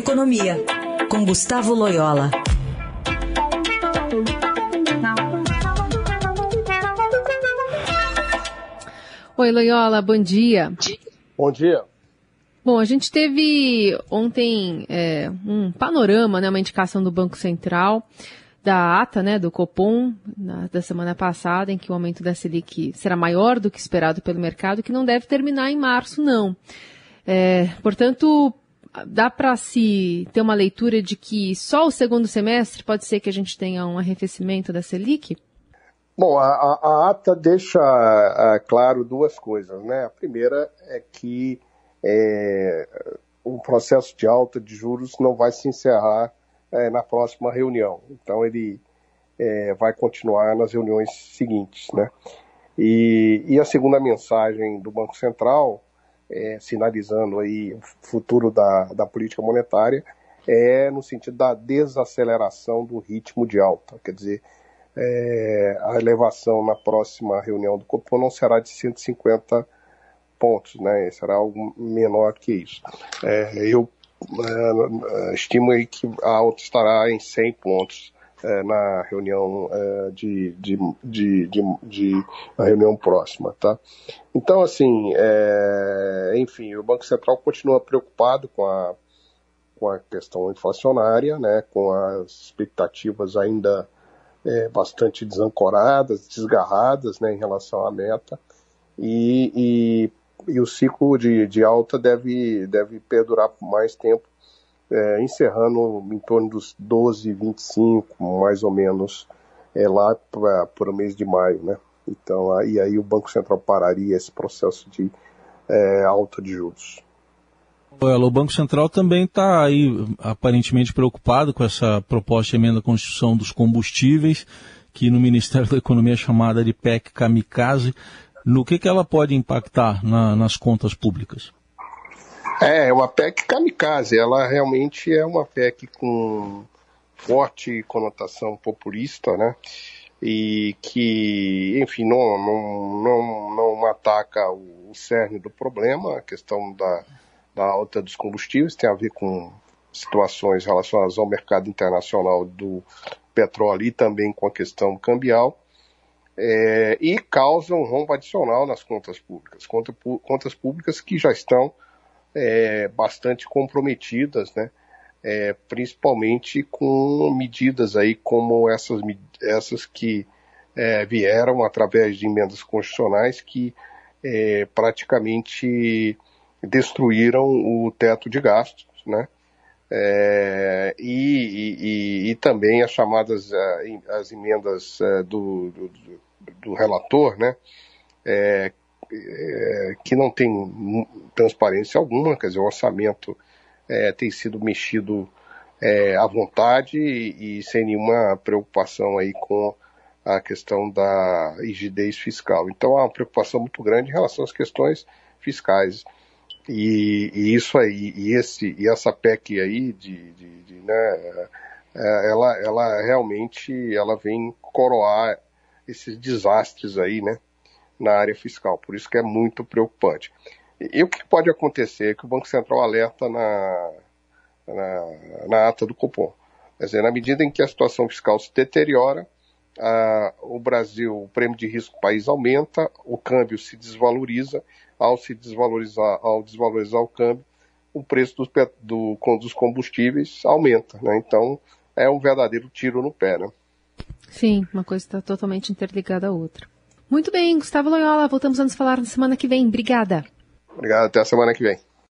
Economia, com Gustavo Loyola. Oi, Loyola, bom dia. Bom dia. Bom, a gente teve ontem é, um panorama, né, uma indicação do Banco Central da ata, né, do Copom na, da semana passada, em que o aumento da Selic será maior do que esperado pelo mercado, que não deve terminar em março, não. É, portanto, dá para se ter uma leitura de que só o segundo semestre pode ser que a gente tenha um arrefecimento da Selic? Bom, a, a ata deixa a, claro duas coisas, né? A primeira é que é, o processo de alta de juros não vai se encerrar é, na próxima reunião. Então ele é, vai continuar nas reuniões seguintes, né? E, e, a segunda mensagem do Banco Central, é, sinalizando aí o futuro da, da política monetária, é no sentido da desaceleração do ritmo de alta. Quer dizer, é, a elevação na próxima reunião do Copom não será de 150 pontos, né? Será algo menor que isso. É, eu é, estimo aí que a alta estará em 100 pontos é, na reunião é, de, de, de, de, de reunião próxima, tá? Então, assim, é, enfim, o Banco Central continua preocupado com a, com a questão inflacionária, né? Com as expectativas ainda é, bastante desancoradas, desgarradas, né? Em relação à meta e, e e o ciclo de, de alta deve, deve perdurar por mais tempo, é, encerrando em torno dos 12, 25, mais ou menos, é, lá para o mês de maio, né? Então, aí, aí o Banco Central pararia esse processo de é, alta de juros. O Banco Central também está aí aparentemente preocupado com essa proposta de emenda à Constituição dos combustíveis, que no Ministério da Economia é chamada de PEC Kamikaze no que, que ela pode impactar na, nas contas públicas? É, é uma PEC kamikaze. Ela realmente é uma PEC com forte conotação populista, né? E que, enfim, não, não, não, não ataca o cerne do problema, a questão da, da alta dos combustíveis, tem a ver com situações relacionadas ao mercado internacional do petróleo e também com a questão cambial é, e causa um rombo adicional nas contas públicas, conta, contas públicas que já estão é, bastante comprometidas, né? É, principalmente com medidas aí como essas, essas que é, vieram através de emendas constitucionais que é, praticamente destruíram o teto de gastos, né? É, e, e, e, também as chamadas as emendas do, do, do relator, né, que não tem transparência alguma, quer dizer, o orçamento é, tem sido mexido é, à vontade e, e, sem nenhuma preocupação aí com a questão da rigidez fiscal. Então há uma preocupação muito grande em relação às questões fiscais. E, e isso aí, e, esse, e essa PEC aí, de, de, de né, é, ela, ela realmente ela vem coroar esses desastres aí, né, na área fiscal. Por isso que é muito preocupante. E, e o que pode acontecer é que o Banco Central alerta na, na, na ata do Copom. Quer dizer, na medida em que a situação fiscal se deteriora, o Brasil, o prêmio de risco do país aumenta, o câmbio se desvaloriza, ao se desvalorizar, ao desvalorizar o câmbio, o preço dos, do, dos combustíveis aumenta, né? Então, é um verdadeiro tiro no pé, né? Sim, uma coisa está totalmente interligada à outra. Muito bem, Gustavo Loyola, voltamos a nos falar na semana que vem. Obrigada. Obrigado, até a semana que vem.